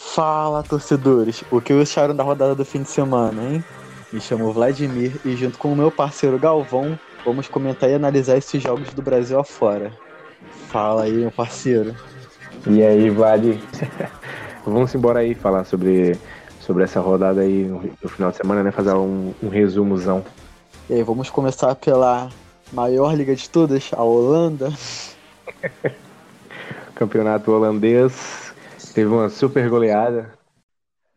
Fala, torcedores! O que acharam da rodada do fim de semana, hein? Me chamo Vladimir e, junto com o meu parceiro Galvão, vamos comentar e analisar esses jogos do Brasil afora. Fala aí, meu parceiro. E aí, Vlad? vamos embora aí falar sobre, sobre essa rodada aí no, no final de semana, né? Fazer um, um resumozão. E aí, vamos começar pela maior liga de todas, a Holanda. Campeonato holandês Teve uma super goleada.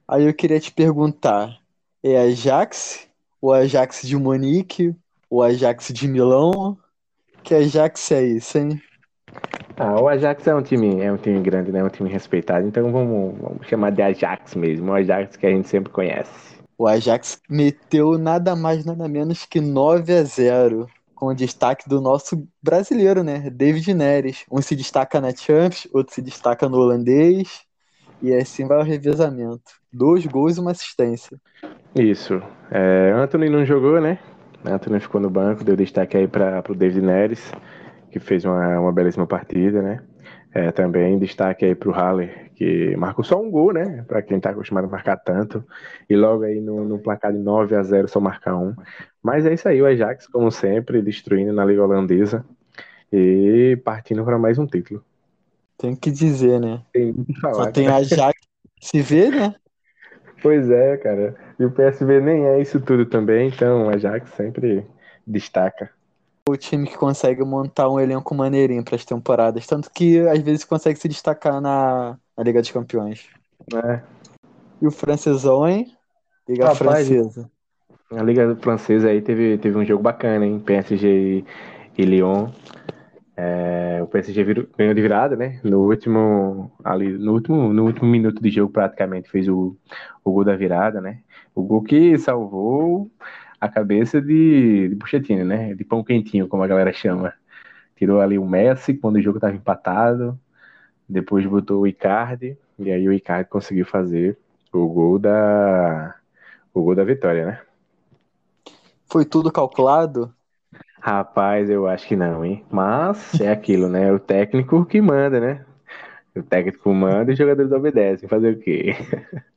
Aí eu queria te perguntar: é Ajax? O Ajax de Munique? O Ajax de Milão? Que Ajax é isso, hein? Ah, o Ajax é um time, é um time grande, né? É um time respeitado. Então vamos, vamos chamar de Ajax mesmo. O Ajax que a gente sempre conhece. O Ajax meteu nada mais, nada menos que 9 a 0 com destaque do nosso brasileiro, né? David Neres. Um se destaca na Champions, outro se destaca no holandês. E assim vai o revezamento. Dois gols e uma assistência. Isso. É, Anthony não jogou, né? Anthony ficou no banco, deu destaque aí para o David Neres, que fez uma, uma belíssima partida, né? É, também destaque aí para o Haller, que marcou só um gol, né? Para quem está acostumado a marcar tanto. E logo aí no, no, placar de 9 a 0 só marcar um. Mas é isso aí, o Ajax, como sempre, destruindo na Liga Holandesa e partindo para mais um título. Tem que dizer, né? Tem que falar. Só tem a Jax se vê, né? Pois é, cara. E o PSV nem é isso tudo também, então a Jax sempre destaca. O time que consegue montar um elenco maneirinho para as temporadas, tanto que às vezes consegue se destacar na, na Liga dos Campeões. É. E o francesão, hein? Liga Rapaz, francesa. A Liga Francesa aí teve, teve um jogo bacana, hein? PSG e, Lyon. É, o PSG virou, ganhou de virada, né? No último, ali, no último, no último minuto de jogo, praticamente, fez o, o gol da virada, né? O gol que salvou a cabeça de, de né? De pão quentinho, como a galera chama. Tirou ali o Messi quando o jogo estava empatado. Depois botou o Icardi. E aí o Icardi conseguiu fazer o gol da, o gol da vitória, né? Foi tudo calculado? Rapaz, eu acho que não, hein? Mas é aquilo, né? O técnico que manda, né? O técnico manda e os jogadores obedecem. Fazer o quê?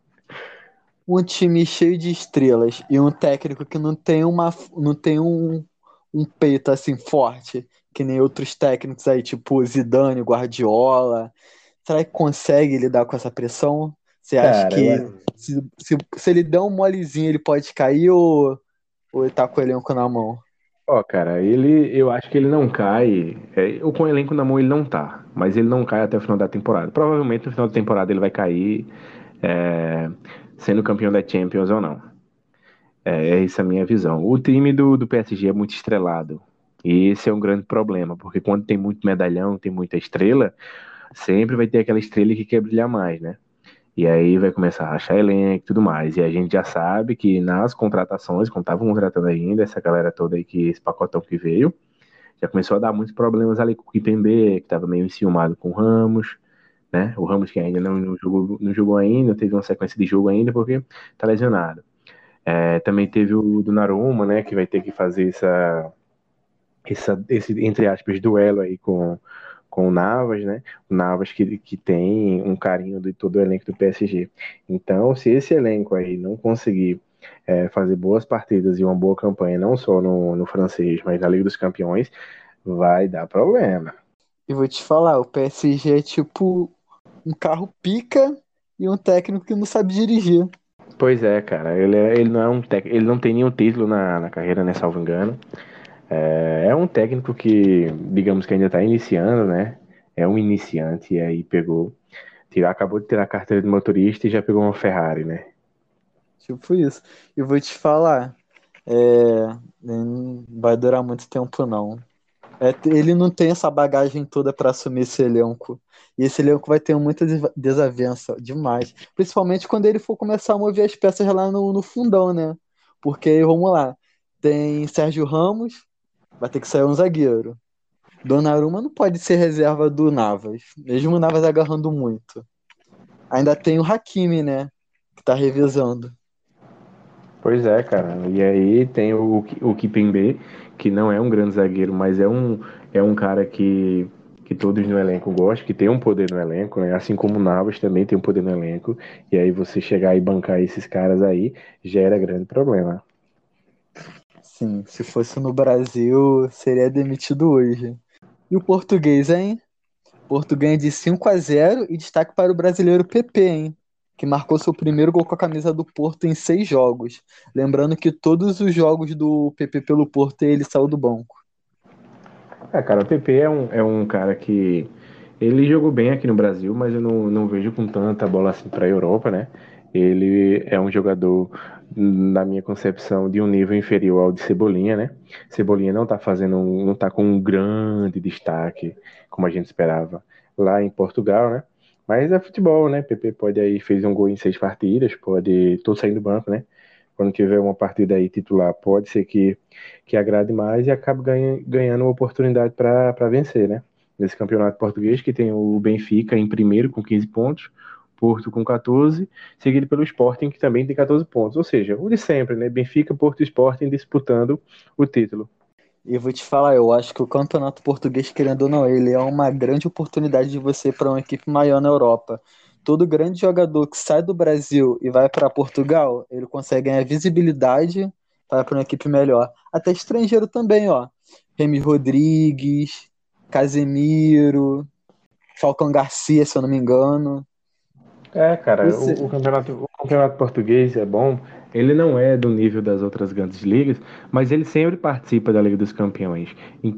Um time cheio de estrelas e um técnico que não tem uma não tem um, um peito assim forte, que nem outros técnicos aí, tipo Zidane, Guardiola. Será que consegue lidar com essa pressão? Você acha Cara, que se, se, se, ele der um molezinho, ele pode cair ou, ou ele tá com o elenco na mão? Ó, cara, ele, eu acho que ele não cai. É, com o elenco na mão ele não tá, mas ele não cai até o final da temporada. Provavelmente no final da temporada ele vai cair, é, sendo campeão da Champions ou não. É, é essa a minha visão. O time do, do PSG é muito estrelado. E esse é um grande problema, porque quando tem muito medalhão, tem muita estrela, sempre vai ter aquela estrela que quer brilhar mais, né? E aí vai começar a achar elenco e tudo mais. E a gente já sabe que nas contratações, quando estavam contratando ainda, essa galera toda aí, que esse pacotão que veio, já começou a dar muitos problemas ali com o Kipembe, que estava meio enciumado com o Ramos, né? O Ramos que ainda não, não, jogou, não jogou ainda, teve uma sequência de jogo ainda porque tá lesionado. É, também teve o do Naruma, né? Que vai ter que fazer essa, essa, esse, entre aspas, duelo aí com com o Navas, né? O Navas que, que tem um carinho de todo o elenco do PSG. Então, se esse elenco aí não conseguir é, fazer boas partidas e uma boa campanha, não só no, no francês, mas na Liga dos Campeões, vai dar problema. E vou te falar, o PSG é tipo um carro pica e um técnico que não sabe dirigir. Pois é, cara. Ele, é, ele não é um tec... ele não tem nenhum título na, na carreira, né? Salvo engano. É, é um técnico que, digamos que ainda está iniciando, né? É um iniciante e aí pegou, tirou, acabou de tirar a carteira de motorista e já pegou uma Ferrari, né? Tipo isso. E vou te falar, é, não vai durar muito tempo não. É, ele não tem essa bagagem toda para assumir esse elenco. E esse elenco vai ter muita desavença demais. Principalmente quando ele for começar a mover as peças lá no, no fundão, né? Porque, vamos lá, tem Sérgio Ramos, vai ter que sair um zagueiro. Donnarumma não pode ser reserva do Navas, mesmo o Navas agarrando muito. Ainda tem o Hakimi, né? Que tá revisando. Pois é, cara. E aí tem o, o Kipembe, que não é um grande zagueiro, mas é um, é um cara que, que todos no elenco gostam, que tem um poder no elenco, né? Assim como o Navas também tem um poder no elenco. E aí você chegar e bancar esses caras aí gera grande problema. Sim, se fosse no Brasil, seria demitido hoje. E o português, hein? Porto ganha de 5 a 0 e destaque para o brasileiro PP, hein? Que marcou seu primeiro gol com a camisa do Porto em seis jogos. Lembrando que todos os jogos do PP pelo Porto ele saiu do banco. É, cara, o PP é um, é um cara que. Ele jogou bem aqui no Brasil, mas eu não, não vejo com tanta bola assim para a Europa, né? Ele é um jogador, na minha concepção, de um nível inferior ao de Cebolinha, né? Cebolinha não tá fazendo, não tá com um grande destaque, como a gente esperava, lá em Portugal, né? Mas é futebol, né? PP pode aí, fez um gol em seis partidas, pode. Tô saindo do banco, né? Quando tiver uma partida aí titular, pode ser que, que agrade mais e acabe ganha, ganhando uma oportunidade para vencer, né? Nesse campeonato português, que tem o Benfica em primeiro com 15 pontos, Porto com 14, seguido pelo Sporting, que também tem 14 pontos. Ou seja, o de sempre, né? Benfica, Porto e Sporting disputando o título. E vou te falar, eu acho que o campeonato português, querendo ou não, ele é uma grande oportunidade de você para uma equipe maior na Europa. Todo grande jogador que sai do Brasil e vai para Portugal, ele consegue ganhar visibilidade para uma equipe melhor. Até estrangeiro também, ó. Remy Rodrigues, Casemiro, Falcão Garcia, se eu não me engano. É, cara, o, o, campeonato, o campeonato português é bom. Ele não é do nível das outras grandes ligas, mas ele sempre participa da Liga dos Campeões.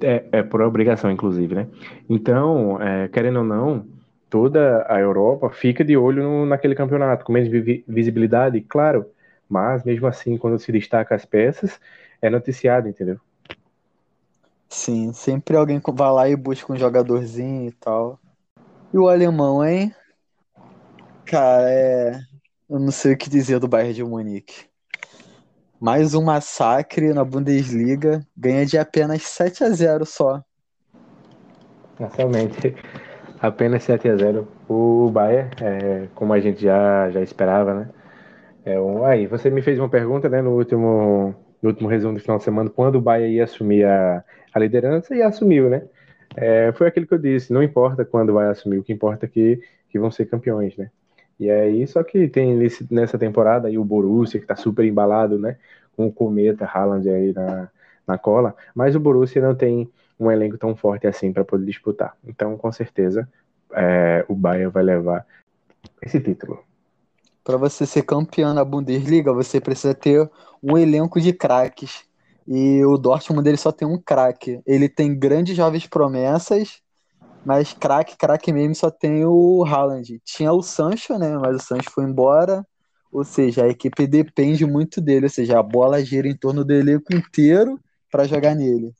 É, é por obrigação, inclusive, né? Então, é, querendo ou não, toda a Europa fica de olho no, naquele campeonato, com menos visibilidade, claro, mas mesmo assim, quando se destaca as peças, é noticiado, entendeu? Sim, sempre alguém vai lá e busca um jogadorzinho e tal. E o alemão, hein? Cara, é. Eu não sei o que dizer do Bayern de Munique. Mais um massacre na Bundesliga, ganha de apenas 7 a 0 só. Realmente, apenas 7 a 0 O Bayern, é, como a gente já, já esperava, né? É um... Aí, você me fez uma pergunta né, no, último, no último resumo do final de semana, quando o Bayern ia assumir a, a liderança, e assumiu, né? É, foi aquilo que eu disse, não importa quando vai assumir, o que importa é que, que vão ser campeões, né? E aí, só que tem nesse, nessa temporada aí o Borussia, que tá super embalado, né? Com o Cometa, Haaland aí na, na cola. Mas o Borussia não tem um elenco tão forte assim para poder disputar. Então, com certeza, é, o Bayern vai levar esse título. Para você ser campeão na Bundesliga, você precisa ter um elenco de craques. E o Dortmund dele só tem um craque. Ele tem grandes jovens promessas mas craque, craque mesmo só tem o Haaland. Tinha o Sancho, né? Mas o Sancho foi embora. Ou seja, a equipe depende muito dele. Ou seja, a bola gira em torno do elenco inteiro para jogar nele.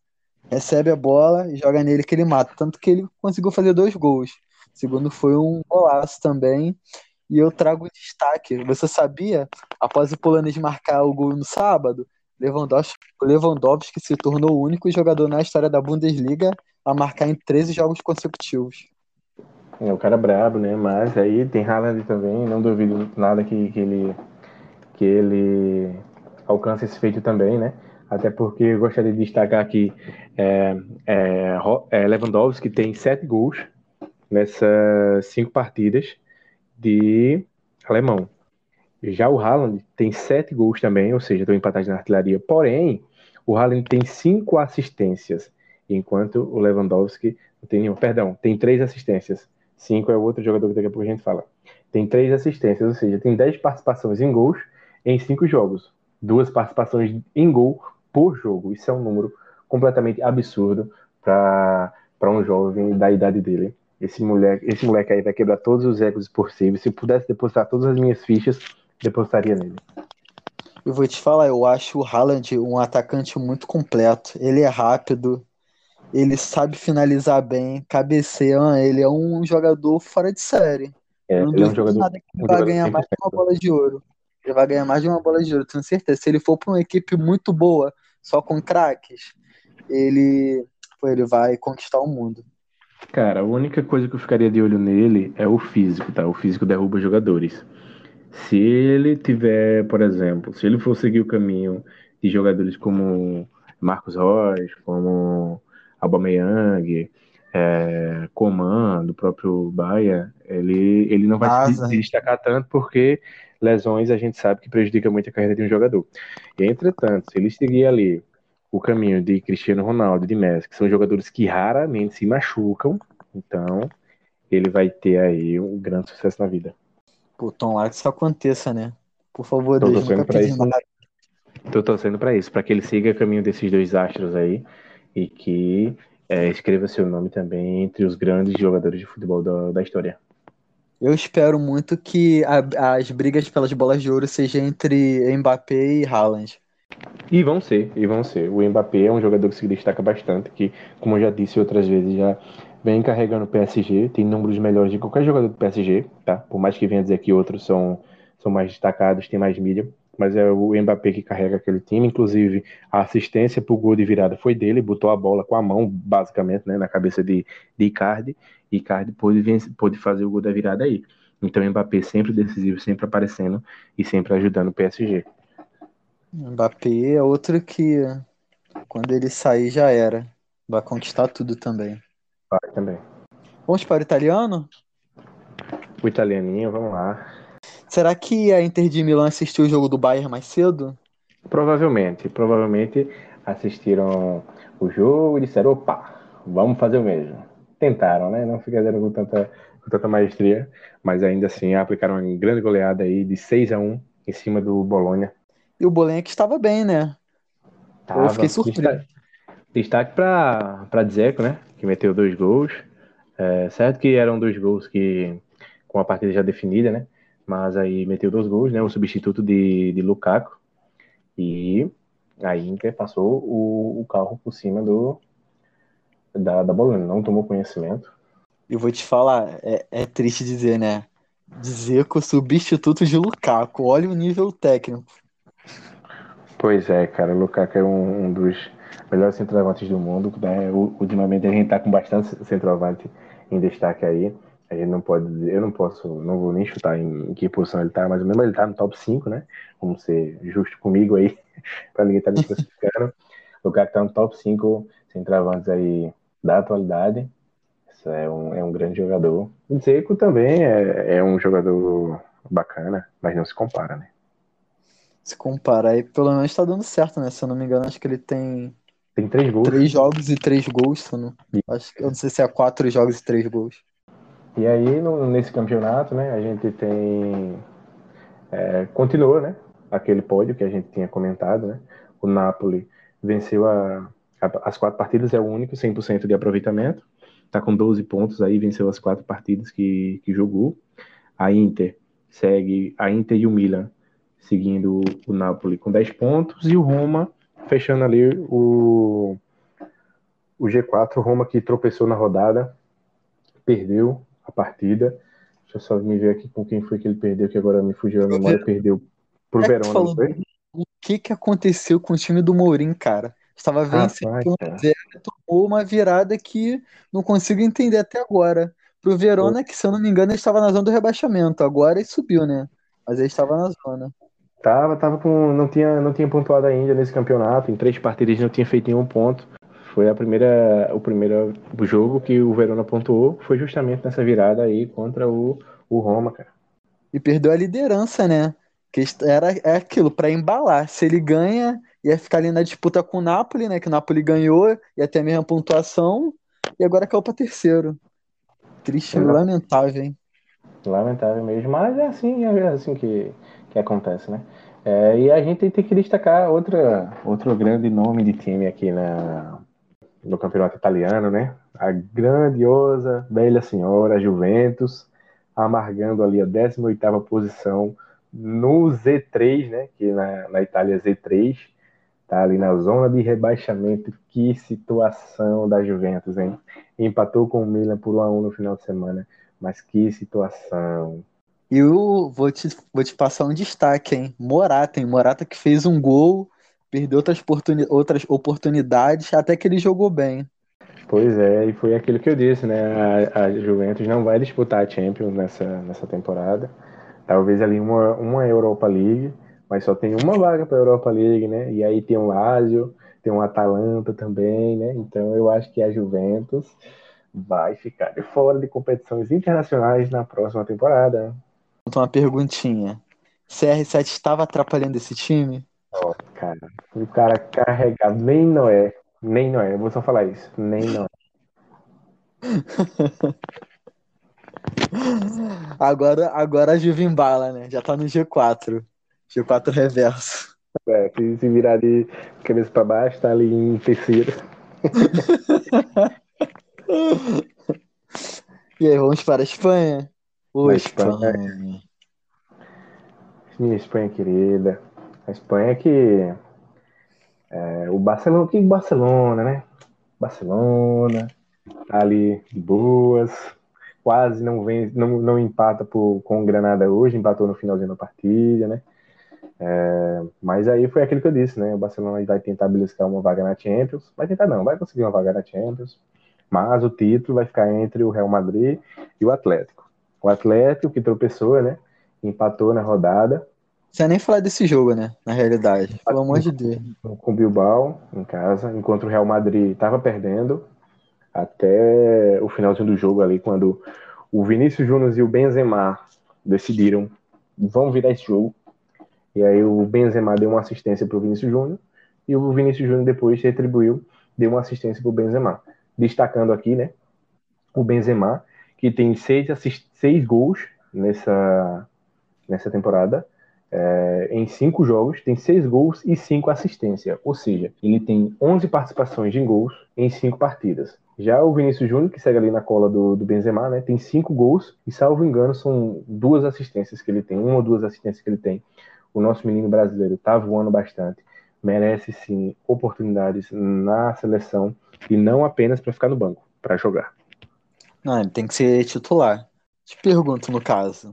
Recebe a bola e joga nele que ele mata. Tanto que ele conseguiu fazer dois gols. O segundo foi um golaço também. E eu trago destaque. Você sabia, após o polonês marcar o gol no sábado, Lewandowski, Lewandowski se tornou o único jogador na história da Bundesliga a marcar em 13 jogos consecutivos. É, o cara é brabo, né? Mas aí tem Haaland também, não duvido nada que, que, ele, que ele alcance esse feito também, né? Até porque eu gostaria de destacar aqui é, é, é Lewandowski tem sete gols nessas cinco partidas de alemão. Já o Haaland tem sete gols também, ou seja, estão empatados na artilharia. Porém, o Haaland tem cinco assistências enquanto o Lewandowski tem nenhum. Perdão, tem três assistências. Cinco é o outro jogador que daqui a pouco a gente fala. Tem três assistências, ou seja, tem dez participações em gols em cinco jogos. Duas participações em gol por jogo. Isso é um número completamente absurdo para um jovem da idade dele. Esse moleque, esse moleque aí vai quebrar todos os egos possíveis. Se pudesse depositar todas as minhas fichas, depositaria nele. Eu vou te falar, eu acho o Haaland um atacante muito completo. Ele é rápido, ele sabe finalizar bem, cabeceia, ele é um jogador fora de série. É, não ele é um jogador, nada que ele vai ganhar mais de uma bola de ouro. Ele vai ganhar mais de uma bola de ouro, tenho certeza. Se ele for para uma equipe muito boa, só com craques, ele, ele vai conquistar o mundo. Cara, a única coisa que eu ficaria de olho nele é o físico, tá? O físico derruba jogadores. Se ele tiver, por exemplo, se ele for seguir o caminho de jogadores como Marcos Rocha, como Aubameyang, é, Coman, do próprio Bahia, ele, ele não vai se, se destacar tanto porque lesões a gente sabe que prejudica muito a carreira de um jogador. E, entretanto, se ele seguir ali o caminho de Cristiano Ronaldo, de Messi, que são jogadores que raramente se machucam, então ele vai ter aí um grande sucesso na vida. Pô, Tom lá que isso aconteça, né? Por favor, Tô Deus, nunca pedi isso, nada. Tô torcendo para isso, para que ele siga o caminho desses dois astros aí e que é, escreva seu nome também entre os grandes jogadores de futebol da, da história. Eu espero muito que a, as brigas pelas bolas de ouro sejam entre Mbappé e Haaland. E vão ser, e vão ser. O Mbappé é um jogador que se destaca bastante, que, como eu já disse outras vezes, já vem carregando o PSG, tem números melhores de qualquer jogador do PSG, tá? Por mais que venha dizer que outros são, são mais destacados, tem mais mídia, mas é o Mbappé que carrega aquele time. Inclusive, a assistência pro gol de virada foi dele, botou a bola com a mão, basicamente, né, na cabeça de, de Icardi, e Icardi pôde, pôde fazer o gol da virada aí. Então, o Mbappé sempre decisivo, sempre aparecendo e sempre ajudando o PSG. Mbappé é outro que, quando ele sair, já era. Vai conquistar tudo também. Vai também. Vamos para o italiano? O italianinho, vamos lá. Será que a Inter de Milão assistiu o jogo do Bayern mais cedo? Provavelmente. Provavelmente assistiram o jogo e disseram, opa, vamos fazer o mesmo. Tentaram, né? Não ficaram com tanta, com tanta maestria, mas ainda assim aplicaram uma grande goleada aí de 6 a 1 em cima do Bolonha. E o Bolonha que estava bem, né? Tava. Eu fiquei surpreso. Destaque para Dzeko, né? Que meteu dois gols. É, certo que eram dois gols que com a partida já definida, né? Mas aí meteu dois gols, né? O substituto de, de Lukaku. E a Inter passou o, o carro por cima do da, da Bolonha. Não tomou conhecimento. Eu vou te falar, é, é triste dizer, né? Dizer que o substituto de Lukaku. Olha o nível técnico. Pois é, cara. O Lukaku é um, um dos melhores centroavantes do mundo. Né? Ultimamente a gente está com bastante centroavante em destaque aí. Gente não pode dizer, eu não posso, não vou nem chutar em, em que posição ele está, mas mesmo ele está no top 5, né? Vamos ser justo comigo aí, para ninguém estar tá me classificando. o cara está no top 5 centroavantes aí da atualidade. Isso é um, é um grande jogador. O Zeco também é, é um jogador bacana, mas não se compara, né? Se compara, aí pelo menos está dando certo, né? Se eu não me engano, acho que ele tem tem três gols. Três jogos e três gols, não... acho que eu não sei se é quatro jogos e três gols. E aí, no, nesse campeonato, né, a gente tem. É, continuou, né? Aquele pódio que a gente tinha comentado, né? O Napoli venceu a, a, as quatro partidas, é o único 100% de aproveitamento. Tá com 12 pontos aí, venceu as quatro partidas que, que jogou. A Inter segue, a Inter e o Milan seguindo o Napoli com 10 pontos e o Roma fechando ali o, o G4, Roma que tropeçou na rodada, perdeu a partida. Deixa eu só me ver aqui com quem foi que ele perdeu, que agora me fugiu a memória, perdeu pro é Verona, falou, foi? O que que aconteceu com o time do Mourinho, cara? Estava vencendo ah, zero, tomou uma virada que não consigo entender até agora. Pro Verona, que se eu não me engano, estava na zona do rebaixamento. Agora ele subiu, né? Mas ele estava na zona. Tava, tava com. Não tinha, não tinha pontuado ainda nesse campeonato. Em três partidas não tinha feito nenhum ponto. Foi a primeira, o primeiro jogo que o Verona pontuou. Foi justamente nessa virada aí contra o, o Roma, cara. E perdeu a liderança, né? Que era é aquilo, para embalar. Se ele ganha, ia ficar ali na disputa com o Napoli, né? Que o Napoli ganhou, ia ter a mesma pontuação. E agora caiu para terceiro. Triste, lamentável, hein? Lamentável mesmo, mas é assim, é assim que, que acontece, né? É, e a gente tem que destacar outra, outro grande nome de time aqui na, no campeonato italiano, né? A grandiosa velha senhora Juventus, amargando ali a 18ª posição no Z3, né? Que na, na Itália é Z3, tá ali na zona de rebaixamento. Que situação da Juventus, hein? Empatou com o Milan por 1 a 1 no final de semana, mas que situação. Eu vou te, vou te passar um destaque, hein? Morata, hein? Morata que fez um gol, perdeu outras, oportuni outras oportunidades, até que ele jogou bem. Pois é, e foi aquilo que eu disse, né? A, a Juventus não vai disputar a Champions nessa, nessa temporada. Talvez ali uma, uma Europa League, mas só tem uma vaga para a Europa League, né? E aí tem o Lazio, tem o Atalanta também, né? Então eu acho que a Juventus vai ficar de fora de competições internacionais na próxima temporada. Uma perguntinha. CR7 estava atrapalhando esse time? Ó, cara, o cara carregado, nem Noé, nem Noé, eu vou só falar isso, nem Noé. agora, agora a Juve embala, né? Já tá no G4. G4 reverso. É, se, se virar de cabeça pra baixo, tá ali em terceiro. e aí, vamos para a Espanha? Ô, Espanha. Espanha. Minha Espanha querida. A Espanha que. É, o Barcelona, que Barcelona, né? Barcelona, tá ali de boas, quase não vem, não, não empata por, com o Granada hoje, empatou no finalzinho da partida, né? É, mas aí foi aquilo que eu disse, né? O Barcelona vai tentar beliscar uma vaga na Champions, vai tentar não, vai conseguir uma vaga na Champions, mas o título vai ficar entre o Real Madrid e o Atlético. O Atlético que tropeçou, né? Empatou na rodada. Você nem falar desse jogo, né? Na realidade, pelo amor de Deus. Com o Bilbao em casa, enquanto o Real Madrid estava perdendo até o finalzinho do jogo ali, quando o Vinícius Júnior e o Benzema decidiram vão virar esse jogo e aí o Benzema deu uma assistência para o Vinícius Júnior e o Vinícius Júnior depois retribuiu, deu uma assistência para o Benzema. Destacando aqui, né, o Benzema, que tem seis, seis gols nessa, nessa temporada, é, em cinco jogos, tem seis gols e cinco assistências. Ou seja, ele tem 11 participações em gols em cinco partidas. Já o Vinícius Júnior, que segue ali na cola do, do Benzema, né, tem cinco gols e, salvo engano, são duas assistências que ele tem, uma ou duas assistências que ele tem o nosso menino brasileiro está voando bastante, merece sim oportunidades na seleção e não apenas para ficar no banco, para jogar. Não, ele tem que ser titular. Te pergunto, no caso,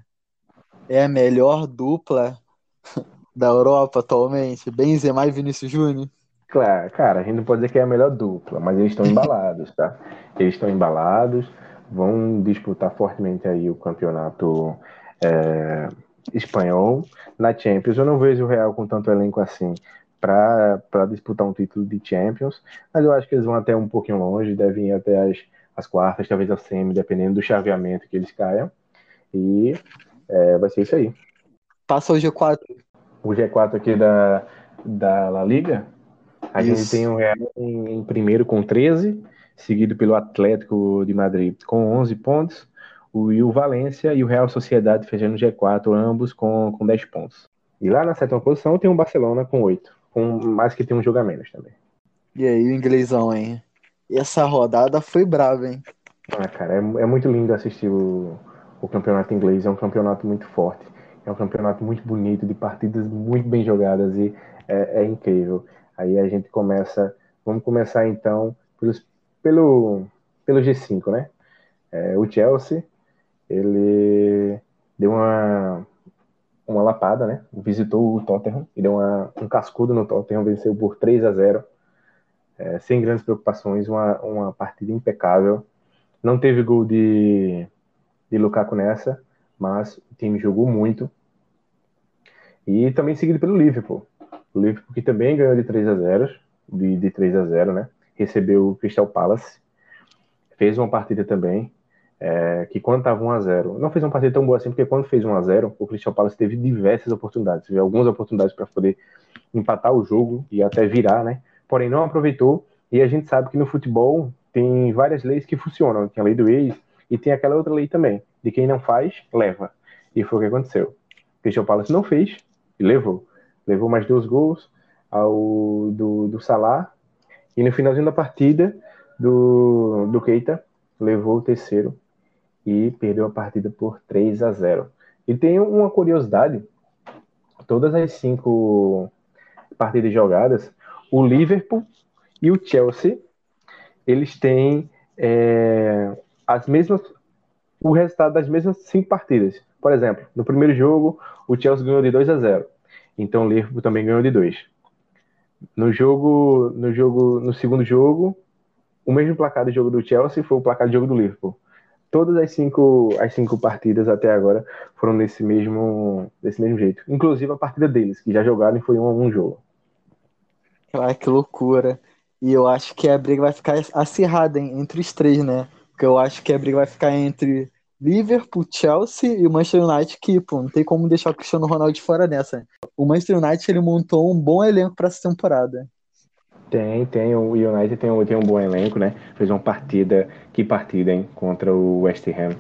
é a melhor dupla da Europa atualmente? Benzema e Vinícius Júnior? Claro, cara, a gente não pode dizer que é a melhor dupla, mas eles estão embalados, tá? Eles estão embalados, vão disputar fortemente aí o campeonato é, espanhol na Champions. Eu não vejo o Real com tanto elenco assim para disputar um título de Champions, mas eu acho que eles vão até um pouquinho longe, devem ir até as, as quartas, talvez a semi, dependendo do chaveamento que eles caiam. E é, vai ser isso aí. Passa o G4. O G4 aqui da, da La Liga, a isso. gente tem o Real em, em primeiro com 13, seguido pelo Atlético de Madrid com 11 pontos, o, e o Valência e o Real Sociedade fechando G4, ambos com, com 10 pontos. E lá na sétima posição tem o Barcelona com 8, com mais que tem um jogo a menos também. E aí, o inglesão, hein? Essa rodada foi brava, hein? Ah, cara, é, é muito lindo assistir o, o campeonato inglês, é um campeonato muito forte, é um campeonato muito bonito, de partidas muito bem jogadas e é, é incrível. Aí a gente começa, vamos começar então pelos, pelo, pelo G5, né? É, o Chelsea ele deu uma, uma lapada, né? Visitou o Tottenham e deu uma, um cascudo no Tottenham, venceu por 3 a 0 é, sem grandes preocupações, uma, uma partida impecável. Não teve gol de, de Lukaku nessa, mas o time jogou muito. E também seguido pelo Liverpool. O Liverpool que também ganhou de 3 a 0 de, de 3 a 0 né? Recebeu o Crystal Palace. Fez uma partida também é, que quando estava 1x0, não fez uma partida tão boa assim, porque quando fez 1x0, o Cristian Palace teve diversas oportunidades, teve algumas oportunidades para poder empatar o jogo e até virar, né? Porém, não aproveitou. E a gente sabe que no futebol tem várias leis que funcionam. Tem a lei do ex e tem aquela outra lei também, de quem não faz, leva. E foi o que aconteceu. O Cristian Palace não fez e levou. Levou mais dois gols ao do, do Salah. E no finalzinho da partida, do, do Keita levou o terceiro e perdeu a partida por 3 a 0. E tem uma curiosidade: todas as cinco partidas jogadas, o Liverpool e o Chelsea eles têm é, as mesmas o resultado das mesmas cinco partidas. Por exemplo, no primeiro jogo, o Chelsea ganhou de 2 a 0. Então o Liverpool também ganhou de 2. No jogo, no jogo, no segundo jogo, o mesmo placar do jogo do Chelsea foi o placar do jogo do Liverpool todas as cinco, as cinco partidas até agora foram desse mesmo, desse mesmo jeito. Inclusive a partida deles, que já jogaram e foi um a um jogo. Ah, que loucura. E eu acho que a briga vai ficar acirrada hein, entre os três, né? Porque eu acho que a briga vai ficar entre Liverpool, Chelsea e o Manchester United, que, pô, não tem como deixar o Cristiano Ronaldo de fora nessa. O Manchester United, ele montou um bom elenco para essa temporada. Tem, tem. O United tem um, tem um bom elenco, né? Fez uma partida, que partida, hein? Contra o West Ham.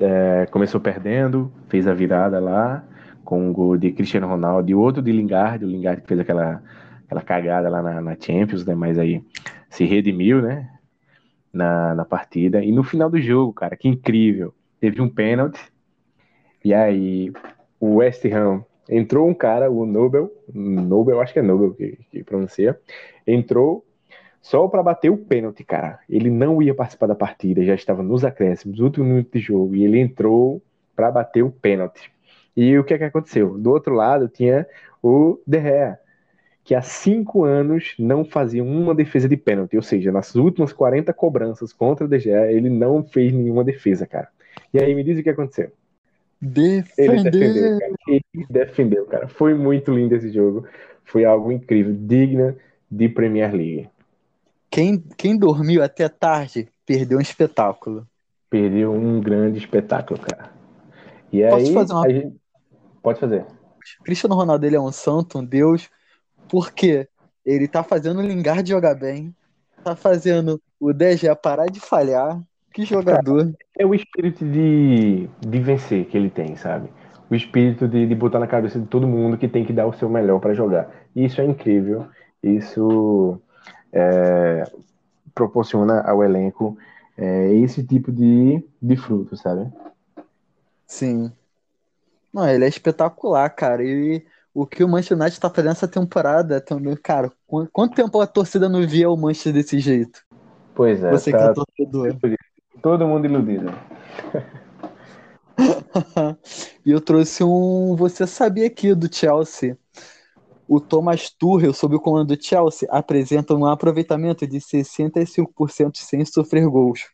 É, começou perdendo, fez a virada lá, com um gol de Cristiano Ronaldo e outro de Lingard. O Lingard fez aquela, aquela cagada lá na, na Champions, né? Mas aí se redimiu, né? Na, na partida. E no final do jogo, cara, que incrível. Teve um pênalti. E aí o West Ham entrou um cara, o Nobel, Nobel, acho que é Nobel que, que pronuncia, entrou só para bater o pênalti, cara. Ele não ia participar da partida, já estava nos acréscimos, último minuto de jogo, e ele entrou para bater o pênalti. E o que é que aconteceu? Do outro lado tinha o De Gea, que há cinco anos não fazia uma defesa de pênalti, ou seja, nas últimas 40 cobranças contra o De Gea, ele não fez nenhuma defesa, cara. E aí me diz o que aconteceu. Defendeu. Ele defendeu, cara. Ele defendeu, cara. Foi muito lindo esse jogo. Foi algo incrível, digna de Premier League. Quem, quem dormiu até tarde perdeu um espetáculo. Perdeu um grande espetáculo, cara. E Posso aí, fazer uma... gente... pode fazer. Cristiano Ronaldo ele é um santo, um deus, porque ele tá fazendo o Lingard jogar bem, tá fazendo o DG parar de falhar. Que jogador. É o espírito de, de vencer que ele tem, sabe? O espírito de, de botar na cabeça de todo mundo que tem que dar o seu melhor para jogar. Isso é incrível. Isso é, proporciona ao elenco é, esse tipo de, de fruto, sabe? Sim. Não, ele é espetacular, cara. E o que o Manchester United está fazendo essa temporada também, cara, quanto tempo a torcida não via o Manchester desse jeito? Pois é. Você tá... que é torcedor. Todo mundo iludido. e eu trouxe um. Você sabia aqui do Chelsea? o Thomas Tuchel, sob o comando do Chelsea, apresenta um aproveitamento de 65% sem sofrer gols.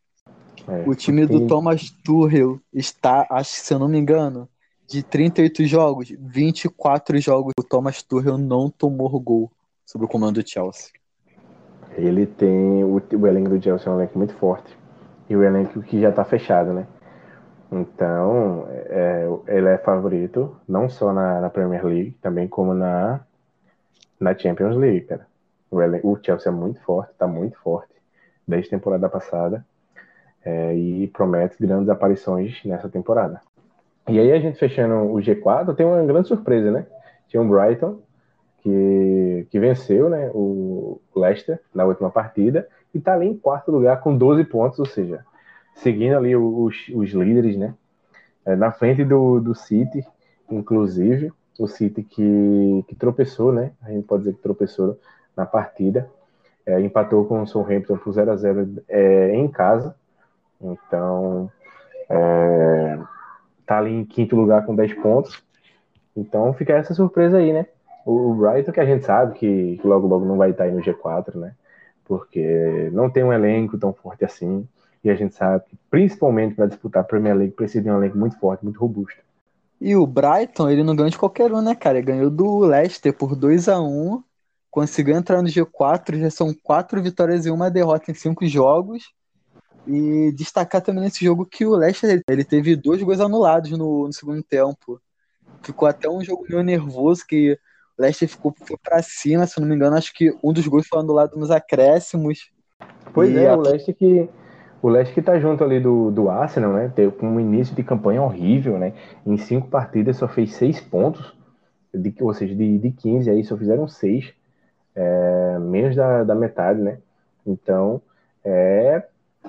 É, o time do Thomas Tuchel está, acho que se eu não me engano, de 38 jogos, 24 jogos o Thomas Tuchel não tomou gol sob o comando do Chelsea. Ele tem o, o elenco do Chelsea é um elenco muito forte e o elenco que já está fechado, né? Então, é, ele é favorito não só na, na Premier League, também como na na Champions League, cara. O Chelsea é muito forte, tá muito forte desde a temporada passada é, e promete grandes aparições nessa temporada. E aí a gente fechando o G4 tem uma grande surpresa, né? Tinha um Brighton que, que venceu né, o Leicester na última partida e tá ali em quarto lugar com 12 pontos, ou seja, seguindo ali os, os líderes, né? É, na frente do, do City, inclusive o City que, que tropeçou, né? A gente pode dizer que tropeçou na partida. É, empatou com o Southampton por 0 a 0 é, em casa. Então, é, tá ali em quinto lugar com 10 pontos. Então, fica essa surpresa aí, né? O Brighton, que a gente sabe que logo logo não vai estar aí no G4, né? Porque não tem um elenco tão forte assim. E a gente sabe que, principalmente para disputar a Premier League, precisa de um elenco muito forte, muito robusto. E o Brighton, ele não ganhou de qualquer um, né, cara? Ele ganhou do Leicester por 2 a 1 conseguiu entrar no G4, já são quatro vitórias e uma derrota em cinco jogos. E destacar também nesse jogo que o Leicester ele teve dois gols anulados no, no segundo tempo. Ficou até um jogo meio nervoso, que Leicester ficou foi pra cima, se não me engano, acho que um dos gols foi anulado nos acréscimos. Pois é, o Leicester que o Leicester que está junto ali do, do Arsenal, né? Teve um início de campanha horrível, né? Em cinco partidas só fez seis pontos, de, ou seja, de, de 15 aí só fizeram seis, é, menos da, da metade, né? Então, é,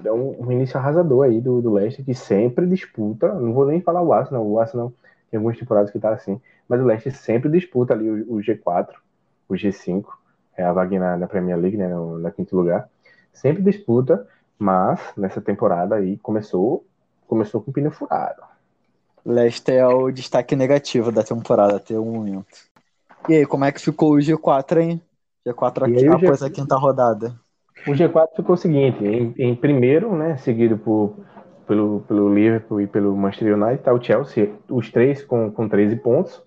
é um, um, início arrasador aí do, do Leicester que sempre disputa, não vou nem falar o Arsenal, o Arsenal tem algumas temporadas que tá assim, mas o Leicester sempre disputa ali o, o G4, o G5, é a vaga na, na Premier League, né? No, na quinto lugar, sempre disputa mas nessa temporada aí começou, começou com pneu furado. Leicester é o destaque negativo da temporada até o momento. E aí, como é que ficou o G4, hein? G4 aqui, após G... a quinta rodada. O G4 ficou o seguinte, em, em primeiro, né, seguido por, pelo, pelo Liverpool e pelo Manchester United, tá o Chelsea, os três com, com 13 pontos.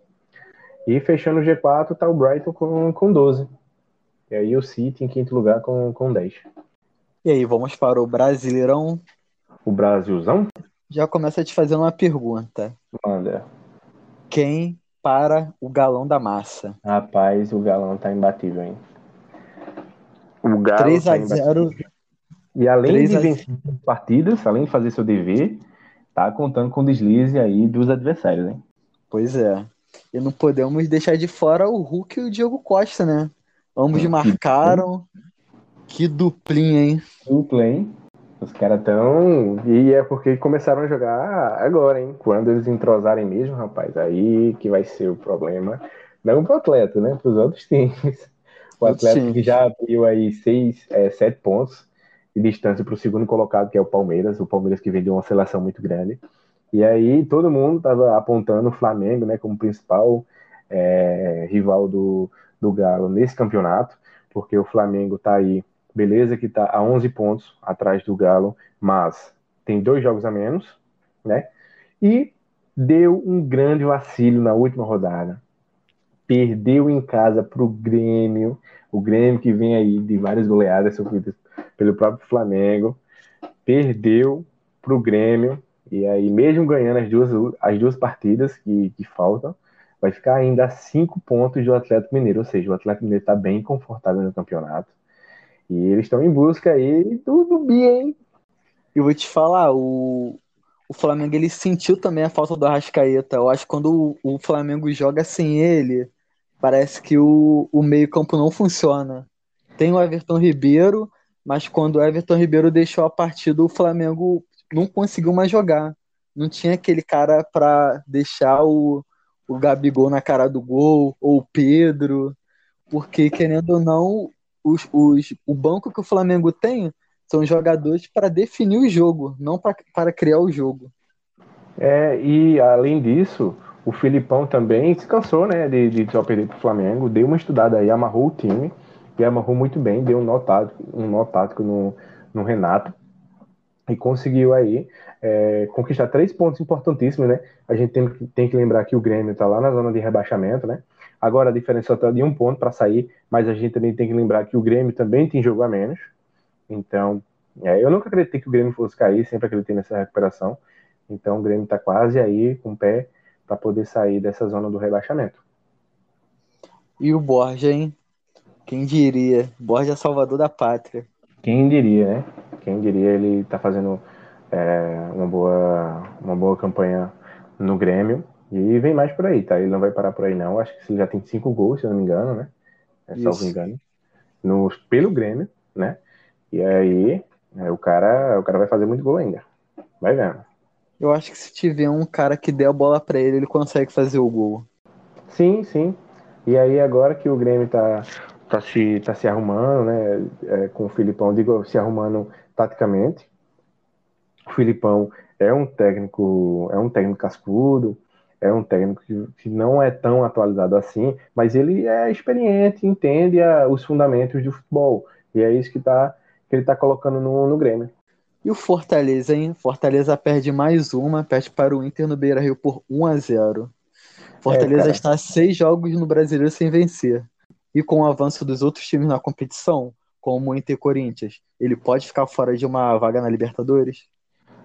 E fechando o G4 tá o Brighton com, com 12. E aí o City em quinto lugar com, com 10. E aí, vamos para o Brasileirão. O Brasilzão? Já começa te fazendo uma pergunta. Manda. Quem para o galão da massa? Rapaz, o galão tá imbatível, hein? O Galo 3 tá a 0 E além de vencer partidas, além de fazer seu dever, tá contando com o deslize aí dos adversários, hein? Pois é. E não podemos deixar de fora o Hulk e o Diego Costa, né? Ambos que marcaram. Que duplinha, hein? Dupla, hein? Os caras tão. E é porque começaram a jogar agora, hein? Quando eles entrosarem mesmo, rapaz, aí que vai ser o problema. Não pro atleta, né? Para os outros times. O Atlético que já abriu aí seis, é, sete pontos de distância para o segundo colocado, que é o Palmeiras. O Palmeiras que vendeu uma seleção muito grande. E aí todo mundo estava apontando o Flamengo né, como principal é, rival do, do Galo nesse campeonato, porque o Flamengo está aí, beleza, que está a 11 pontos atrás do Galo, mas tem dois jogos a menos, né? E deu um grande vacilo na última rodada. Perdeu em casa para o Grêmio, o Grêmio que vem aí de várias goleadas sofridas pelo próprio Flamengo, perdeu para o Grêmio e aí, mesmo ganhando as duas, as duas partidas que, que faltam, vai ficar ainda a cinco pontos do Atlético Mineiro. Ou seja, o Atlético Mineiro está bem confortável no campeonato. E eles estão em busca aí do, do bi? Eu vou te falar, o, o Flamengo ele sentiu também a falta do Arrascaeta. Eu acho que quando o, o Flamengo joga sem ele, parece que o, o meio-campo não funciona. Tem o Everton Ribeiro, mas quando o Everton Ribeiro deixou a partida, o Flamengo não conseguiu mais jogar. Não tinha aquele cara para deixar o, o Gabigol na cara do gol, ou o Pedro, porque, querendo ou não, os, os, o banco que o Flamengo tem são jogadores para definir o jogo, não para criar o jogo. É, e além disso, o Filipão também se cansou né, de, de só perder para o Flamengo, deu uma estudada aí, amarrou o time, e amarrou muito bem, deu um nó tático, um nó tático no, no Renato, e conseguiu aí é, conquistar três pontos importantíssimos, né? A gente tem, tem que lembrar que o Grêmio está lá na zona de rebaixamento, né? Agora a diferença está de um ponto para sair, mas a gente também tem que lembrar que o Grêmio também tem jogo a menos. Então, é, eu nunca acreditei que o Grêmio fosse cair, sempre acreditei nessa recuperação. Então o Grêmio está quase aí com o pé para poder sair dessa zona do rebaixamento. E o Borja, hein? Quem diria? Borja é salvador da pátria. Quem diria, né? Quem diria ele tá fazendo é, uma, boa, uma boa campanha no Grêmio. E vem mais por aí, tá? Ele não vai parar por aí, não. Acho que ele já tem cinco gols, se eu não me engano, né? É, salvo engano. No, pelo Grêmio, né? E aí, é, o, cara, o cara vai fazer muito gol ainda. Vai vendo. Eu acho que se tiver um cara que der a bola para ele, ele consegue fazer o gol. Sim, sim. E aí, agora que o Grêmio tá, tá, se, tá se arrumando, né? É, com o Filipão, digo, se arrumando taticamente. O Filipão é um técnico, é um técnico cascudo, é um técnico que, não é tão atualizado assim, mas ele é experiente, entende a, os fundamentos do futebol. E é isso que, tá, que ele está colocando no, no Grêmio. E o Fortaleza, hein? Fortaleza perde mais uma, perde para o Inter no Beira Rio por 1 a 0 Fortaleza é, está a seis jogos no Brasileiro sem vencer. E com o avanço dos outros times na competição, como o Inter e Corinthians, ele pode ficar fora de uma vaga na Libertadores?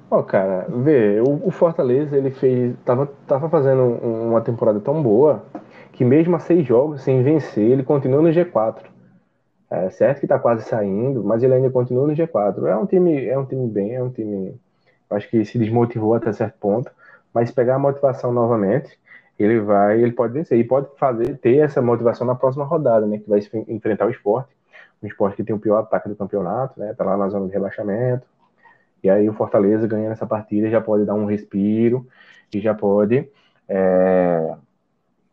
Ó, oh, cara, vê, o, o, Fortaleza, ele fez. Tava, tava fazendo uma temporada tão boa que mesmo a seis jogos sem vencer, ele continua no G4. É certo que tá quase saindo, mas ele ainda continua no G4. É um time, é um time bem, é um time. Acho que se desmotivou até certo ponto, mas pegar a motivação novamente, ele vai, ele pode vencer e pode fazer ter essa motivação na próxima rodada, né, que vai enfrentar o esporte um esporte que tem o pior ataque do campeonato, né? Tá lá na zona de rebaixamento. E aí o Fortaleza ganhando essa partida já pode dar um respiro e já pode é,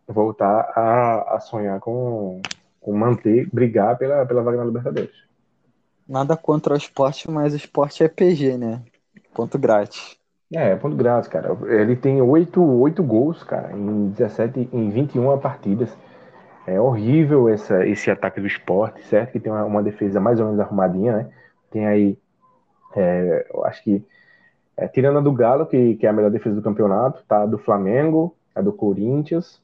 voltar a, a sonhar com, com, manter, brigar pela, pela vaga na Libertadores. Nada contra o esporte, mas o esporte é PG, né? Ponto grátis. É, ponto grátis, cara. Ele tem oito, oito gols, cara, em 17, em 21 partidas. É horrível essa, esse ataque do esporte, certo? Que tem uma, uma defesa mais ou menos arrumadinha, né? Tem aí, é, eu acho que, é, tirando a do Galo, que, que é a melhor defesa do campeonato, tá a do Flamengo, a do Corinthians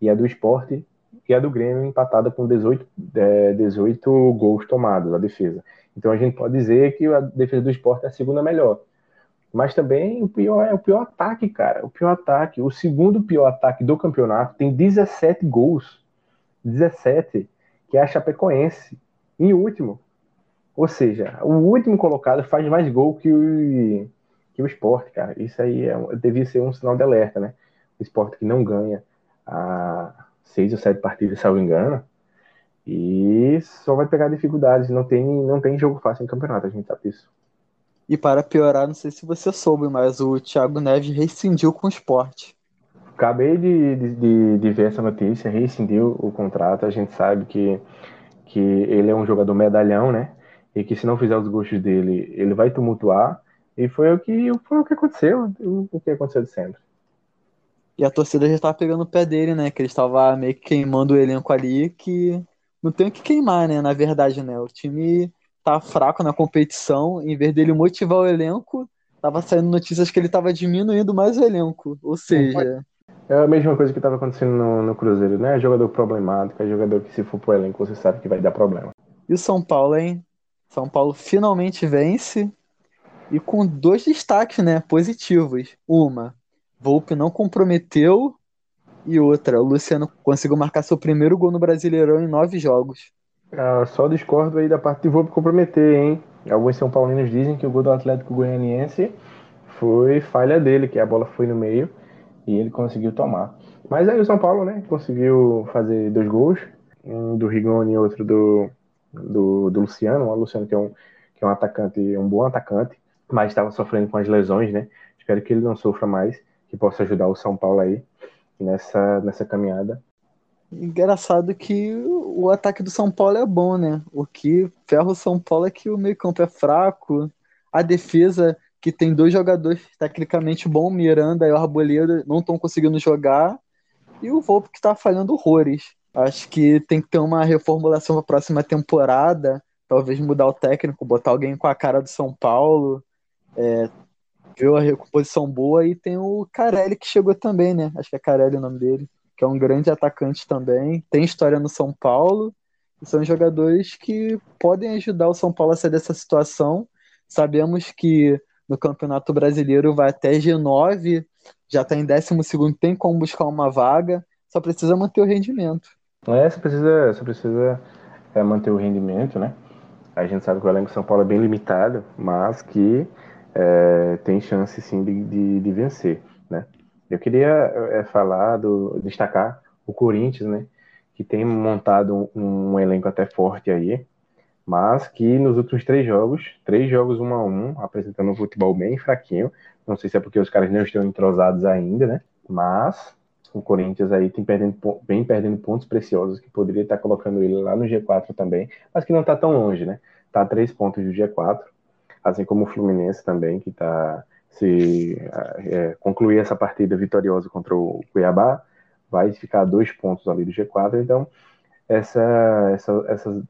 e a do esporte e a do Grêmio empatada com 18, é, 18 gols tomados, a defesa. Então a gente pode dizer que a defesa do esporte é a segunda melhor. Mas também o pior é o pior ataque, cara. O pior ataque. O segundo pior ataque do campeonato tem 17 gols. 17, que é a Chapecoense. Em último. Ou seja, o último colocado faz mais gol que o, que o esporte, cara. Isso aí é, devia ser um sinal de alerta, né? O esporte que não ganha a seis ou sete partidas, salvo engano, e só vai pegar dificuldades. Não tem, não tem jogo fácil em campeonato, a gente sabe disso. E para piorar, não sei se você soube, mas o Thiago Neves rescindiu com o esporte. Acabei de, de, de, ver essa notícia, rescindiu o contrato. A gente sabe que, que ele é um jogador medalhão, né? E que se não fizer os gostos dele, ele vai tumultuar. E foi o que, foi o que aconteceu, o que aconteceu de sempre. E a torcida já estava pegando o pé dele, né? Que ele estava meio que queimando o elenco ali, que não tem o que queimar, né? Na verdade, né? O time tá fraco na competição, em vez dele motivar o elenco, tava saindo notícias que ele tava diminuindo mais o elenco. Ou seja. É a mesma coisa que estava acontecendo no, no, Cruzeiro, né? Jogador problemático, é jogador que se for pro elenco você sabe que vai dar problema. E o São Paulo, hein? São Paulo finalmente vence e com dois destaques, né? Positivos. Uma, Volpe não comprometeu e outra, o Luciano conseguiu marcar seu primeiro gol no Brasileirão em nove jogos. Ah, só discordo aí da parte de Volpe comprometer, hein? Alguns São Paulinos dizem que o gol do Atlético Goianiense foi falha dele, que a bola foi no meio e ele conseguiu tomar. Mas aí o São Paulo, né, conseguiu fazer dois gols, um do Rigoni e outro do, do, do Luciano. O Luciano que é um, que é um atacante, um bom atacante, mas estava sofrendo com as lesões, né? Espero que ele não sofra mais, que possa ajudar o São Paulo aí nessa, nessa caminhada. Engraçado que o ataque do São Paulo é bom, né? O que ferra o São Paulo é que o meio-campo é fraco, a defesa, que tem dois jogadores tecnicamente bons, Miranda e o Arboleda, não estão conseguindo jogar, e o Volpe que está falhando horrores. Acho que tem que ter uma reformulação para a próxima temporada, talvez mudar o técnico, botar alguém com a cara do São Paulo, é, ver a recomposição boa, e tem o Carelli que chegou também, né? Acho que é Carelli o nome dele que é um grande atacante também, tem história no São Paulo, e são jogadores que podem ajudar o São Paulo a sair dessa situação. Sabemos que no Campeonato Brasileiro vai até G9, já está em 12, tem como buscar uma vaga, só precisa manter o rendimento. É, só precisa, só precisa é, manter o rendimento, né? A gente sabe que o elenco São Paulo é bem limitado, mas que é, tem chance sim de, de, de vencer, né? Eu queria é, falar, do, destacar o Corinthians, né? Que tem montado um, um, elenco até forte aí, mas que nos últimos três jogos, três jogos um a um, apresentando um futebol bem fraquinho. Não sei se é porque os caras não estão entrosados ainda, né? Mas o Corinthians aí tem perdendo, bem perdendo pontos preciosos que poderia estar colocando ele lá no G4 também, mas que não está tão longe, né? Tá a três pontos do G4, assim como o Fluminense também, que está se é, concluir essa partida vitoriosa contra o Cuiabá, vai ficar dois pontos ali do G4. Então, essa, essa, essa,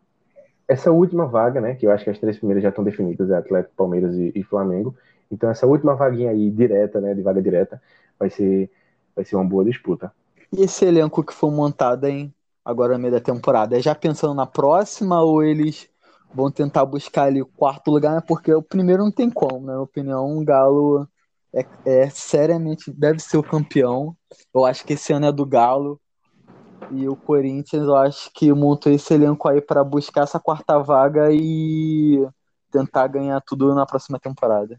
essa última vaga, né, que eu acho que as três primeiras já estão definidas, é Atlético, Palmeiras e, e, Flamengo. Então, essa última vaguinha aí, direta, né, de vaga direta, vai ser, vai ser uma boa disputa. E esse elenco que foi montado, hein, agora no meio da temporada, é já pensando na próxima ou eles vão tentar buscar ali o quarto lugar, né? porque o primeiro não tem como, na minha opinião. O Galo é, é, seriamente deve ser o campeão. Eu acho que esse ano é do Galo. E o Corinthians, eu acho que montou esse elenco aí para buscar essa quarta vaga e tentar ganhar tudo na próxima temporada.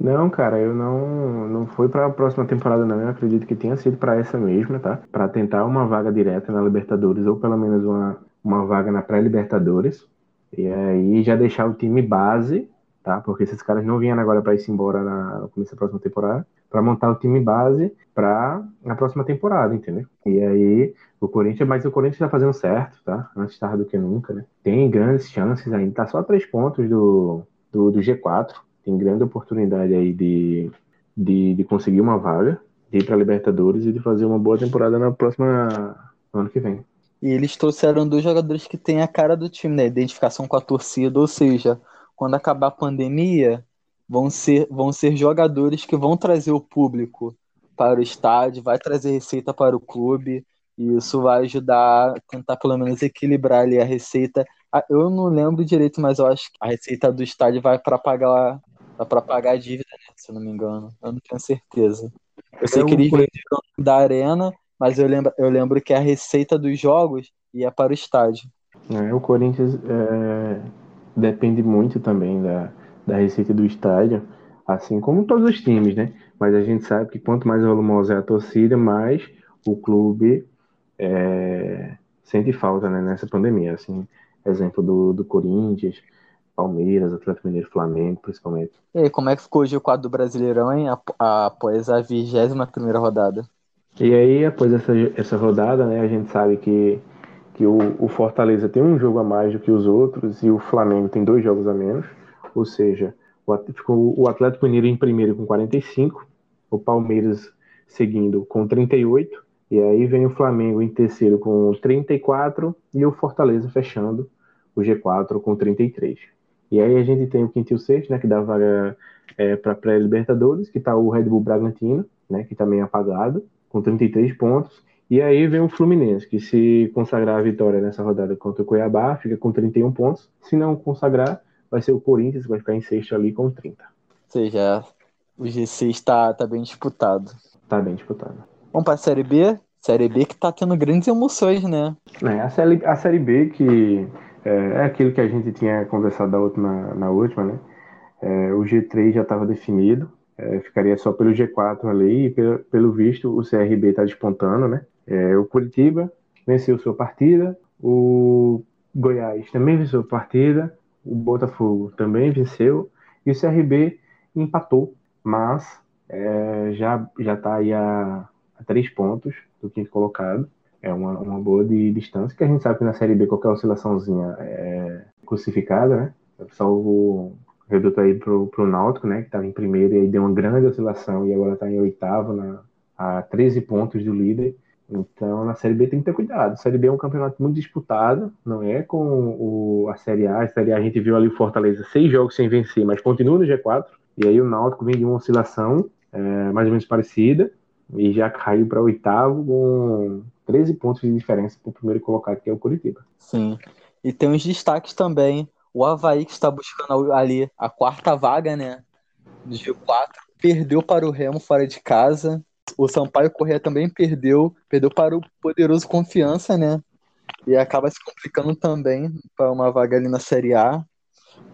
Não, cara, eu não não foi para a próxima temporada não. Eu acredito que tenha sido para essa mesma, tá? Para tentar uma vaga direta na Libertadores ou pelo menos uma uma vaga na pré-Libertadores. E aí já deixar o time base, tá? Porque esses caras não vieram agora para ir embora na, no começo da próxima temporada, para montar o time base para a próxima temporada, entendeu? E aí o Corinthians, mas o Corinthians está fazendo certo, tá? Antes tarde do que nunca, né? Tem grandes chances ainda, tá só a três pontos do, do, do G4, tem grande oportunidade aí de, de, de conseguir uma vaga, de ir para Libertadores e de fazer uma boa temporada na próxima ano que vem. E eles trouxeram dois jogadores que têm a cara do time, né? Identificação com a torcida, ou seja, quando acabar a pandemia, vão ser, vão ser jogadores que vão trazer o público para o estádio, vai trazer receita para o clube, e isso vai ajudar a tentar pelo menos equilibrar ali a receita. Ah, eu não lembro direito, mas eu acho que a receita do estádio vai para pagar para pagar a dívida, né? se não me engano. Eu não tenho certeza. Eu sei é que eles venderam da arena, mas eu lembro, eu lembro que a receita dos jogos ia para o estádio. É, o Corinthians é, depende muito também da, da receita do estádio, assim como todos os times, né? Mas a gente sabe que quanto mais volumosa é a torcida, mais o clube é, sente falta né, nessa pandemia. Assim, exemplo do, do Corinthians, Palmeiras, Atlético Mineiro, Flamengo, principalmente. E aí, como é que ficou hoje o quadro do Brasileirão, hein, após a 21 primeira rodada? E aí, após essa, essa rodada, né, a gente sabe que, que o, o Fortaleza tem um jogo a mais do que os outros e o Flamengo tem dois jogos a menos. Ou seja, o, ficou o Atlético Mineiro em primeiro com 45, o Palmeiras seguindo com 38, e aí vem o Flamengo em terceiro com 34 e o Fortaleza fechando o G4 com 33. E aí a gente tem o quinto e o sexto, né, que dá vaga é, para pré-Libertadores, que está o Red Bull Bragantino, né, que também tá apagado, com 33 pontos. E aí vem o Fluminense, que se consagrar a vitória nessa rodada contra o Cuiabá, fica com 31 pontos. Se não consagrar, vai ser o Corinthians, que vai ficar em sexto ali com 30. Ou seja, o G6 está tá bem disputado. Está bem disputado. Vamos para a Série B? Série B que está tendo grandes emoções, né? É, a, série, a Série B que é, é aquilo que a gente tinha conversado da última, na última, né? É, o G3 já estava definido, é, ficaria só pelo G4 ali, e pelo, pelo visto o CRB está despontando, né? É, o Curitiba venceu sua partida, o Goiás também venceu partida, o Botafogo também venceu, e o CRB empatou, mas é, já já está aí a, a três pontos do quinto colocado é uma, uma boa de distância, que a gente sabe que na Série B qualquer oscilaçãozinha é crucificada, né? Salvo reduto aí pro, pro Náutico, né? Que estava em primeiro e aí deu uma grande oscilação e agora está em oitavo, na, a 13 pontos do líder. Então, na Série B tem que ter cuidado. A Série B é um campeonato muito disputado, não é com o, a Série A. A Série A a gente viu ali o Fortaleza seis jogos sem vencer, mas continua no G4. E aí o Náutico vem de uma oscilação é, mais ou menos parecida e já caiu para oitavo com 13 pontos de diferença para o primeiro colocado, que é o Curitiba. Sim. E tem uns destaques também. O Havaí, que está buscando ali a quarta vaga, né? Do G4, perdeu para o Remo fora de casa. O Sampaio Corrêa também perdeu, perdeu para o poderoso Confiança, né? E acaba se complicando também para uma vaga ali na Série A.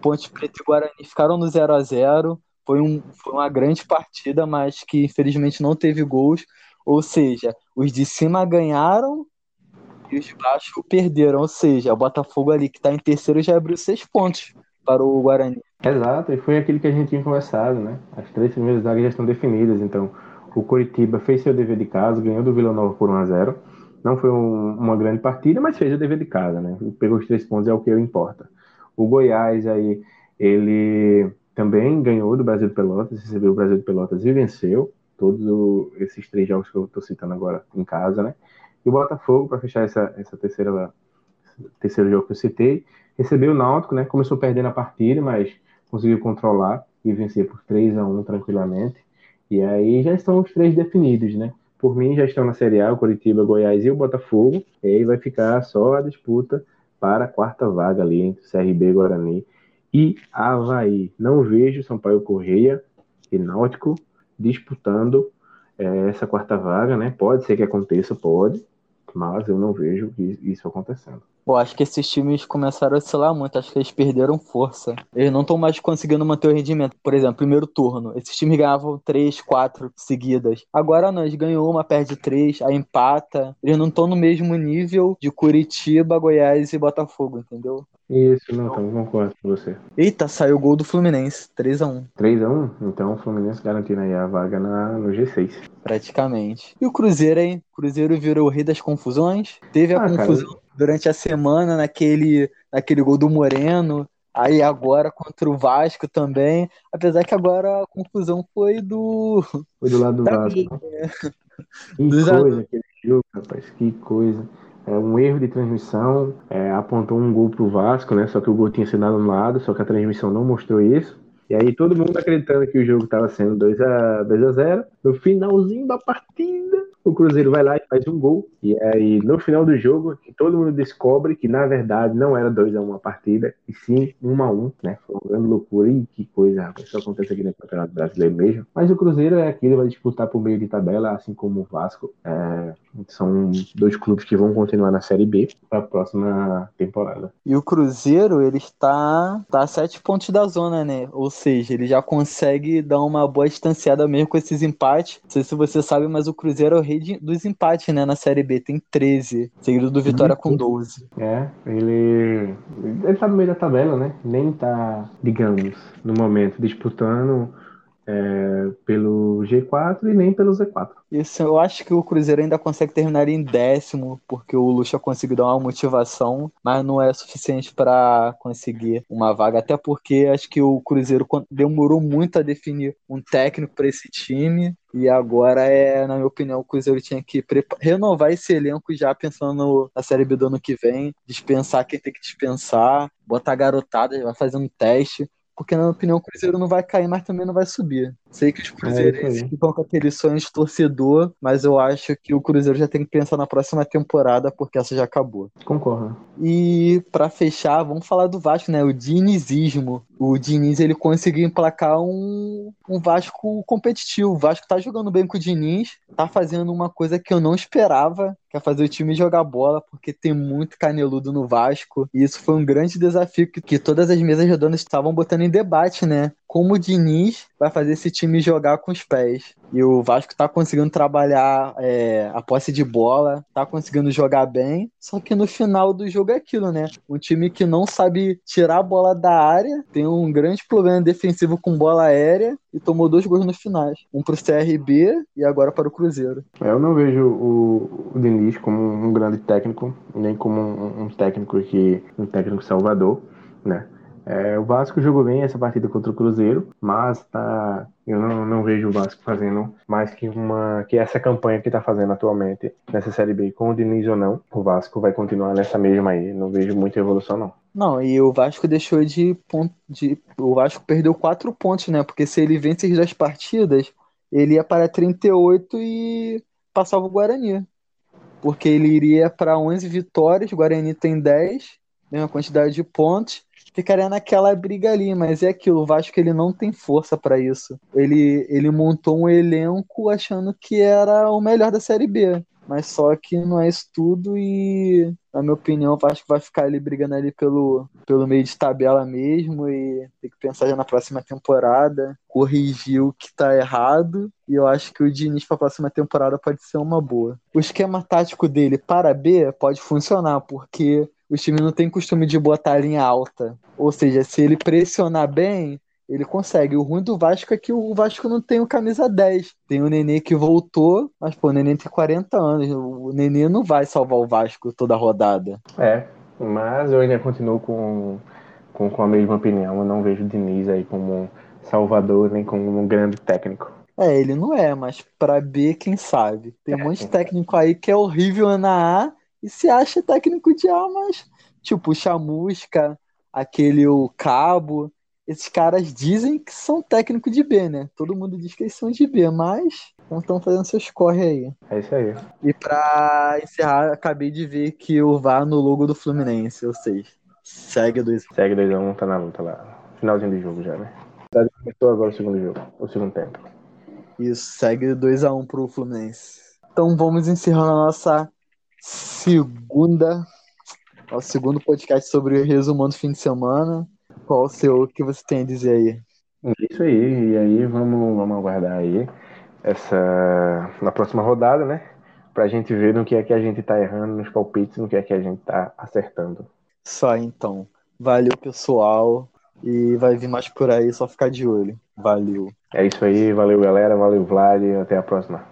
Ponte Preta e Guarani ficaram no 0 a 0 foi, um, foi uma grande partida, mas que infelizmente não teve gols. Ou seja, os de cima ganharam e os de baixo perderam. Ou seja, o Botafogo ali que está em terceiro já abriu seis pontos para o Guarani. Exato, e foi aquilo que a gente tinha conversado, né? As três primeiras vagas já estão definidas, então o Coritiba fez seu dever de casa, ganhou do Vila Nova por 1 a 0 Não foi um, uma grande partida, mas fez o dever de casa, né? Pegou os três pontos, é o que importa. O Goiás aí, ele também ganhou do Brasil de Pelotas, recebeu o Brasil de Pelotas e venceu todos o, esses três jogos que eu estou citando agora em casa, né? E o Botafogo, para fechar essa, essa terceira terceiro jogo que eu citei, recebeu o Náutico, né? Começou perdendo a partida, mas conseguiu controlar e vencer por 3 a 1 tranquilamente. E aí já estão os três definidos, né? Por mim já estão na Série A, o Curitiba, Goiás e o Botafogo. E aí vai ficar só a disputa para a quarta vaga ali entre CRB, Guarani e Havaí. Não vejo Sampaio Correia e Náutico disputando é, essa quarta vaga, né? Pode ser que aconteça, pode, mas eu não vejo isso acontecendo. Eu acho que esses times começaram a oscilar muito, acho que eles perderam força. Eles não estão mais conseguindo manter o rendimento. Por exemplo, primeiro turno, esses times ganhavam três, quatro seguidas. Agora não, eles ganham uma, perde três, aí empata. Eles não estão no mesmo nível de Curitiba, Goiás e Botafogo, entendeu? Isso, não, então concordo com você. Eita, saiu o gol do Fluminense, 3x1. 3x1? Então o Fluminense garantindo aí a vaga na, no G6. Praticamente. E o Cruzeiro, hein? O Cruzeiro virou o rei das confusões. Teve a ah, confusão cara... durante a semana naquele, naquele gol do Moreno. Aí agora contra o Vasco também. Apesar que agora a confusão foi do. Foi do lado do Vasco. Né? Que coisa aquele jogo, rapaz. Que coisa é, um erro de transmissão, é, apontou um gol para o Vasco, né? Só que o gol tinha sido anulado, só que a transmissão não mostrou isso. E aí todo mundo acreditando que o jogo estava sendo 2 a 2 a 0 No finalzinho da partida, o Cruzeiro vai lá e faz um gol. E aí, no final do jogo, todo mundo descobre que, na verdade, não era 2x1 a partida, e sim 1x1, né? Foi uma grande loucura. E que coisa, rapaz, isso acontece aqui no Campeonato Brasileiro mesmo. Mas o Cruzeiro é aquele, vai disputar por meio de tabela, assim como o Vasco. É, são dois clubes que vão continuar na Série B para a próxima temporada. E o Cruzeiro, ele está tá a sete pontos da zona, né? Ou seja, ele já consegue dar uma boa distanciada mesmo com esses empates. Não sei se você sabe, mas o Cruzeiro é rei de, dos empates, né? Na Série B tem 13, seguido do Vitória com 12. É, ele, ele tá no meio da tabela, né? Nem tá, digamos, no momento disputando é, pelo G4 e nem pelo Z4. Isso, eu acho que o Cruzeiro ainda consegue terminar em décimo, porque o Lucha conseguiu dar uma motivação, mas não é suficiente para conseguir uma vaga, até porque acho que o Cruzeiro demorou muito a definir um técnico para esse time. E agora é, na minha opinião, o Cruzeiro tinha que renovar esse elenco já pensando na Série B do ano que vem, dispensar quem tem que dispensar, botar garotada, vai fazer um teste, porque na minha opinião o Cruzeiro não vai cair, mas também não vai subir. Sei que os Cruzeirenses é ficam com aquele sonho de torcedor, mas eu acho que o Cruzeiro já tem que pensar na próxima temporada, porque essa já acabou. Concordo. E para fechar, vamos falar do Vasco, né? O dinizismo. O Diniz ele conseguiu emplacar um, um Vasco competitivo. O Vasco tá jogando bem com o Diniz, tá fazendo uma coisa que eu não esperava, que é fazer o time jogar bola, porque tem muito caneludo no Vasco. E isso foi um grande desafio que, que todas as mesas redondas estavam botando em debate, né? Como o Diniz vai fazer esse time jogar com os pés. E o Vasco tá conseguindo trabalhar é, a posse de bola, tá conseguindo jogar bem, só que no final do jogo é aquilo, né? Um time que não sabe tirar a bola da área, tem um grande problema defensivo com bola aérea e tomou dois gols no final. Um pro CRB e agora para o Cruzeiro. É, eu não vejo o, o como um grande técnico, nem como um, um técnico que um técnico salvador, né? É, o Vasco jogou bem essa partida contra o Cruzeiro, mas tá, eu não, não vejo o Vasco fazendo mais que uma que essa campanha que está fazendo atualmente nessa Série B, com o Diniz ou não. O Vasco vai continuar nessa mesma aí. Não vejo muita evolução, não. Não, e o Vasco deixou de ponto. De, o Vasco perdeu quatro pontos, né? Porque se ele vence as duas partidas, ele ia para 38 e passava o Guarani. Porque ele iria para 11 vitórias, o Guarani tem 10, mesma quantidade de pontos ficaria naquela briga ali, mas é aquilo, o Vasco ele não tem força para isso. Ele, ele montou um elenco achando que era o melhor da Série B, mas só que não é isso tudo e, na minha opinião, o Vasco vai ficar ali brigando ali pelo, pelo meio de tabela mesmo e tem que pensar já na próxima temporada, corrigir o que tá errado e eu acho que o Diniz para a próxima temporada pode ser uma boa. O esquema tático dele para B pode funcionar, porque o time não tem costume de botar a linha alta. Ou seja, se ele pressionar bem, ele consegue. O ruim do Vasco é que o Vasco não tem o camisa 10. Tem o Nenê que voltou, mas pô, o Nenê tem 40 anos. O Nenê não vai salvar o Vasco toda a rodada. É, mas eu ainda continuo com, com, com a mesma opinião. Eu não vejo o Diniz aí como salvador, nem como um grande técnico. É, ele não é, mas para B, quem sabe? Tem um monte de técnico aí que é horrível na A e se acha técnico de A, mas tipo, o Chamusca, aquele o Cabo, esses caras dizem que são técnico de B, né? Todo mundo diz que eles são de B, mas não estão fazendo seus corre aí. É isso aí. E pra encerrar, acabei de ver que o VAR no logo do Fluminense, ou seja, segue 2 Segue 2 1 tá na luta lá. Finalzinho do jogo já, né? Começou agora o segundo jogo, o segundo tempo. Isso, segue 2x1 pro Fluminense. Então vamos encerrar a nossa segunda, o segundo podcast sobre o resumão do fim de semana. Qual o seu, o que você tem a dizer aí? Isso aí, e aí vamos, vamos aguardar aí essa na próxima rodada, né? Pra gente ver no que é que a gente tá errando nos palpites, no que é que a gente tá acertando. Só então. Valeu, pessoal. E vai vir mais por aí, só ficar de olho. Valeu. É isso aí, valeu galera, valeu Vlad, até a próxima.